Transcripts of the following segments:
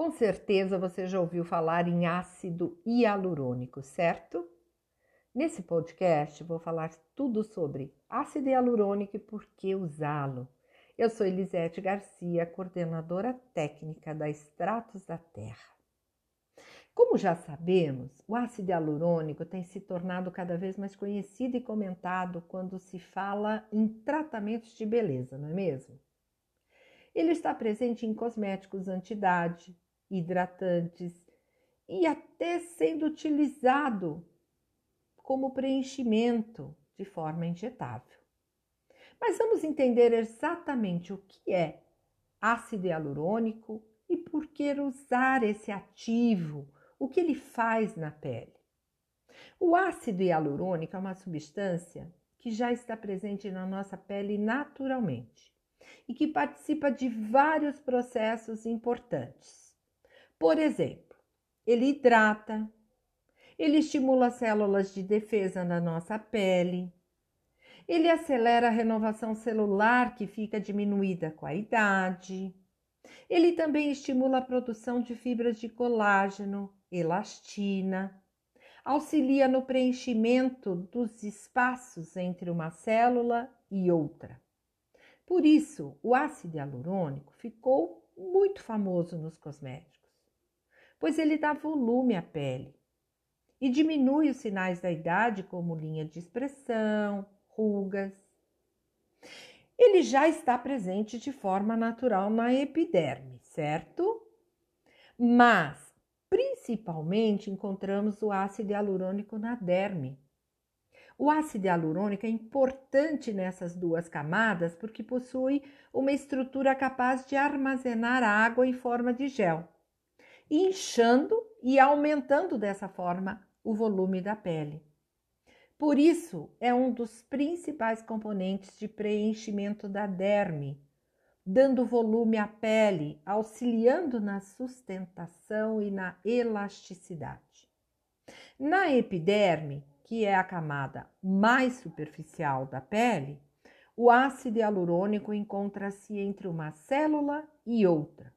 Com certeza você já ouviu falar em ácido hialurônico, certo? Nesse podcast vou falar tudo sobre ácido hialurônico e por que usá-lo. Eu sou Elisete Garcia, coordenadora técnica da Extratos da Terra. Como já sabemos, o ácido hialurônico tem se tornado cada vez mais conhecido e comentado quando se fala em tratamentos de beleza, não é mesmo? Ele está presente em cosméticos anti-idade, hidratantes e até sendo utilizado como preenchimento de forma injetável. Mas vamos entender exatamente o que é ácido hialurônico e por que usar esse ativo o que ele faz na pele? O ácido hialurônico é uma substância que já está presente na nossa pele naturalmente e que participa de vários processos importantes. Por exemplo, ele hidrata, ele estimula células de defesa na nossa pele, ele acelera a renovação celular que fica diminuída com a idade. Ele também estimula a produção de fibras de colágeno, elastina, auxilia no preenchimento dos espaços entre uma célula e outra. Por isso, o ácido hialurônico ficou muito famoso nos cosméticos, pois ele dá volume à pele e diminui os sinais da idade, como linha de expressão, rugas. Ele já está presente de forma natural na epiderme, certo? Mas principalmente encontramos o ácido hialurônico na derme. O ácido hialurônico é importante nessas duas camadas porque possui uma estrutura capaz de armazenar água em forma de gel, inchando e aumentando dessa forma o volume da pele. Por isso, é um dos principais componentes de preenchimento da derme dando volume à pele, auxiliando na sustentação e na elasticidade. Na epiderme, que é a camada mais superficial da pele, o ácido hialurônico encontra-se entre uma célula e outra,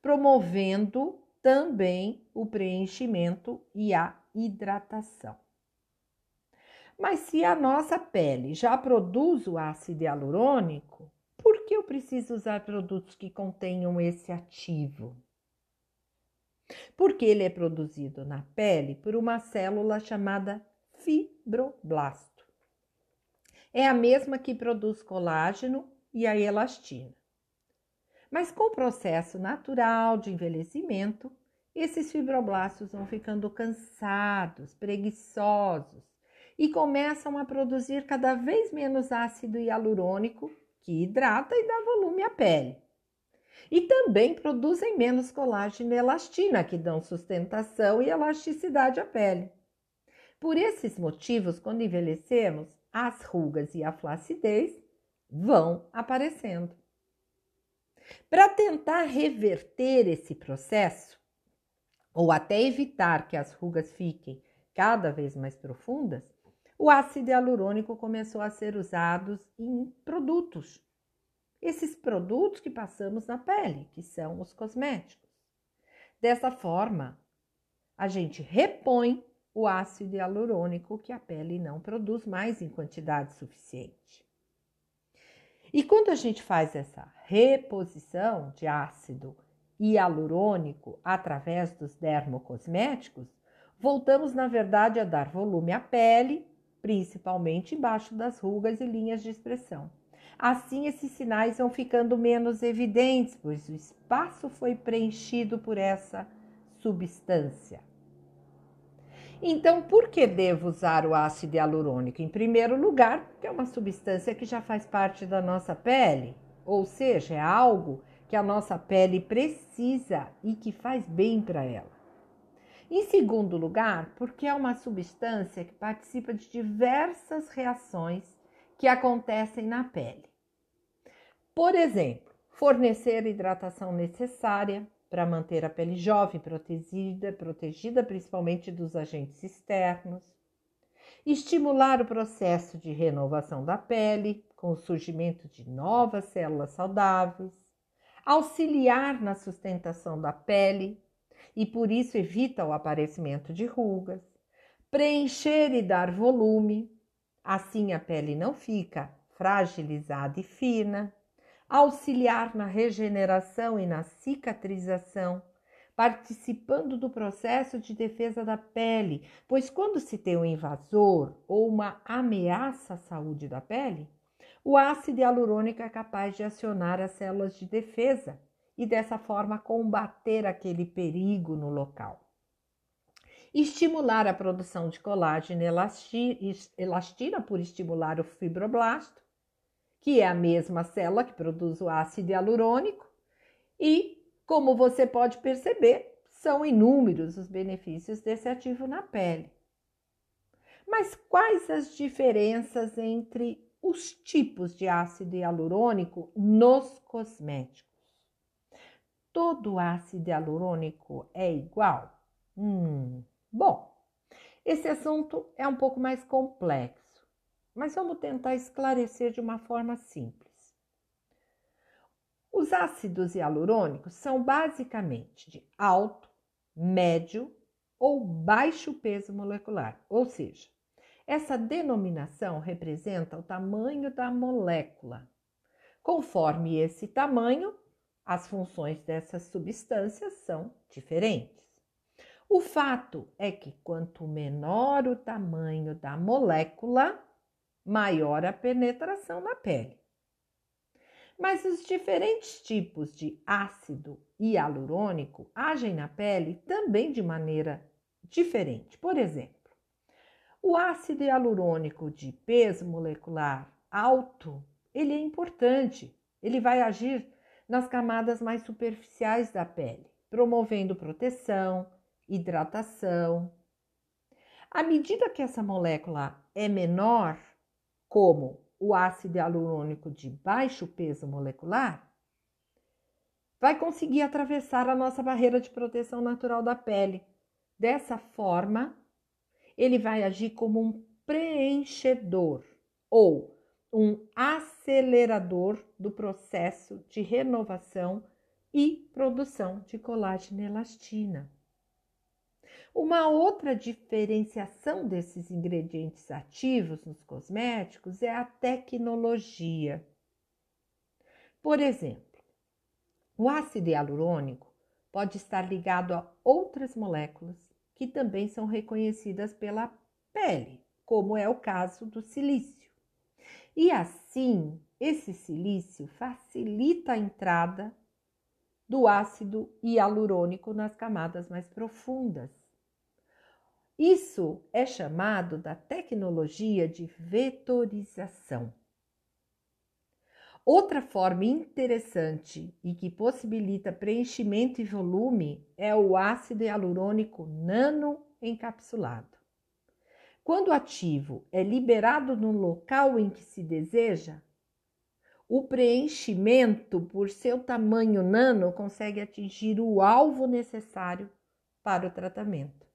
promovendo também o preenchimento e a hidratação. Mas se a nossa pele já produz o ácido hialurônico, por que eu preciso usar produtos que contenham esse ativo? Porque ele é produzido na pele por uma célula chamada fibroblasto. É a mesma que produz colágeno e a elastina. Mas com o processo natural de envelhecimento, esses fibroblastos vão ficando cansados, preguiçosos e começam a produzir cada vez menos ácido hialurônico que hidrata e dá volume à pele. E também produzem menos colágeno e elastina, que dão sustentação e elasticidade à pele. Por esses motivos, quando envelhecemos, as rugas e a flacidez vão aparecendo. Para tentar reverter esse processo, ou até evitar que as rugas fiquem cada vez mais profundas, o ácido hialurônico começou a ser usado em produtos. Esses produtos que passamos na pele, que são os cosméticos. Dessa forma, a gente repõe o ácido hialurônico que a pele não produz mais em quantidade suficiente. E quando a gente faz essa reposição de ácido hialurônico através dos dermocosméticos, voltamos, na verdade, a dar volume à pele principalmente embaixo das rugas e linhas de expressão. Assim, esses sinais vão ficando menos evidentes, pois o espaço foi preenchido por essa substância. Então, por que devo usar o ácido hialurônico? Em primeiro lugar, porque é uma substância que já faz parte da nossa pele, ou seja, é algo que a nossa pele precisa e que faz bem para ela. Em segundo lugar, porque é uma substância que participa de diversas reações que acontecem na pele. Por exemplo, fornecer hidratação necessária para manter a pele jovem, protegida, protegida principalmente dos agentes externos, estimular o processo de renovação da pele com o surgimento de novas células saudáveis, auxiliar na sustentação da pele e por isso evita o aparecimento de rugas, preencher e dar volume, assim a pele não fica fragilizada e fina, auxiliar na regeneração e na cicatrização, participando do processo de defesa da pele, pois quando se tem um invasor ou uma ameaça à saúde da pele, o ácido hialurônico é capaz de acionar as células de defesa e dessa forma combater aquele perigo no local. Estimular a produção de colágeno e elastina por estimular o fibroblasto, que é a mesma célula que produz o ácido hialurônico, e, como você pode perceber, são inúmeros os benefícios desse ativo na pele. Mas quais as diferenças entre os tipos de ácido hialurônico nos cosméticos. Todo ácido hialurônico é igual? Hum, bom, esse assunto é um pouco mais complexo, mas vamos tentar esclarecer de uma forma simples. Os ácidos hialurônicos são basicamente de alto, médio ou baixo peso molecular, ou seja, essa denominação representa o tamanho da molécula. Conforme esse tamanho, as funções dessas substâncias são diferentes. O fato é que quanto menor o tamanho da molécula, maior a penetração na pele. Mas os diferentes tipos de ácido hialurônico agem na pele também de maneira diferente. Por exemplo, o ácido hialurônico de peso molecular alto, ele é importante. Ele vai agir nas camadas mais superficiais da pele, promovendo proteção, hidratação. À medida que essa molécula é menor, como o ácido hialurônico de baixo peso molecular, vai conseguir atravessar a nossa barreira de proteção natural da pele. Dessa forma, ele vai agir como um preenchedor ou um acelerador do processo de renovação e produção de colágeno e elastina. Uma outra diferenciação desses ingredientes ativos nos cosméticos é a tecnologia. Por exemplo, o ácido hialurônico pode estar ligado a outras moléculas que também são reconhecidas pela pele, como é o caso do silício. E assim, esse silício facilita a entrada do ácido hialurônico nas camadas mais profundas. Isso é chamado da tecnologia de vetorização. Outra forma interessante e que possibilita preenchimento e volume é o ácido hialurônico nanoencapsulado. Quando o ativo é liberado no local em que se deseja, o preenchimento, por seu tamanho nano, consegue atingir o alvo necessário para o tratamento.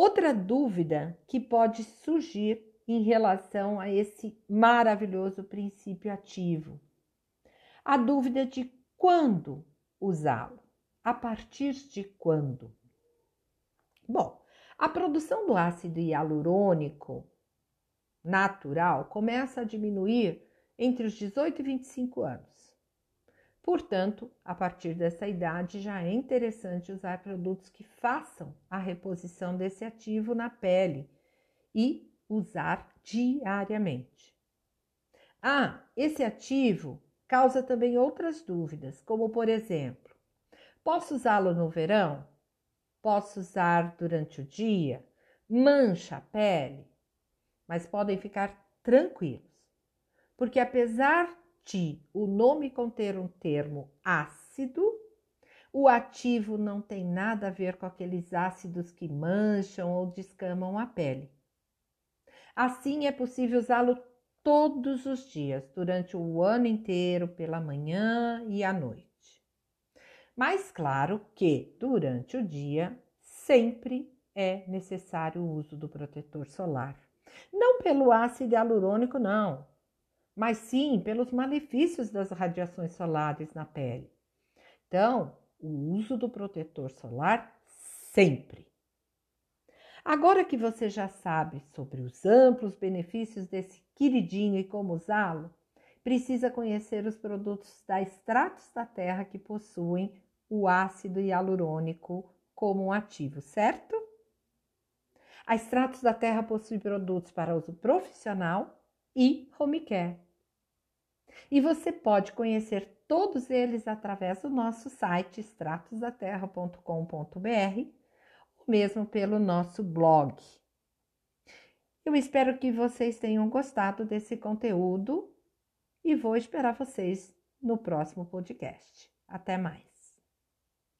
Outra dúvida que pode surgir em relação a esse maravilhoso princípio ativo. A dúvida de quando usá-lo, a partir de quando. Bom, a produção do ácido hialurônico natural começa a diminuir entre os 18 e 25 anos. Portanto, a partir dessa idade já é interessante usar produtos que façam a reposição desse ativo na pele e usar diariamente. Ah, esse ativo causa também outras dúvidas, como por exemplo, posso usá-lo no verão? Posso usar durante o dia? Mancha a pele? Mas podem ficar tranquilos, porque apesar de o nome conter um termo ácido, o ativo não tem nada a ver com aqueles ácidos que mancham ou descamam a pele. Assim é possível usá-lo todos os dias, durante o ano inteiro, pela manhã e à noite. Mas claro que durante o dia sempre é necessário o uso do protetor solar. Não pelo ácido hialurônico, não, mas sim pelos malefícios das radiações solares na pele. Então, o uso do protetor solar sempre. Agora que você já sabe sobre os amplos benefícios desse queridinho e como usá-lo, precisa conhecer os produtos da Extratos da Terra que possuem o ácido hialurônico como um ativo, certo? A Extratos da Terra possui produtos para uso profissional e home care. E você pode conhecer todos eles através do nosso site extratosdaterra.com.br ou mesmo pelo nosso blog. Eu espero que vocês tenham gostado desse conteúdo e vou esperar vocês no próximo podcast. Até mais!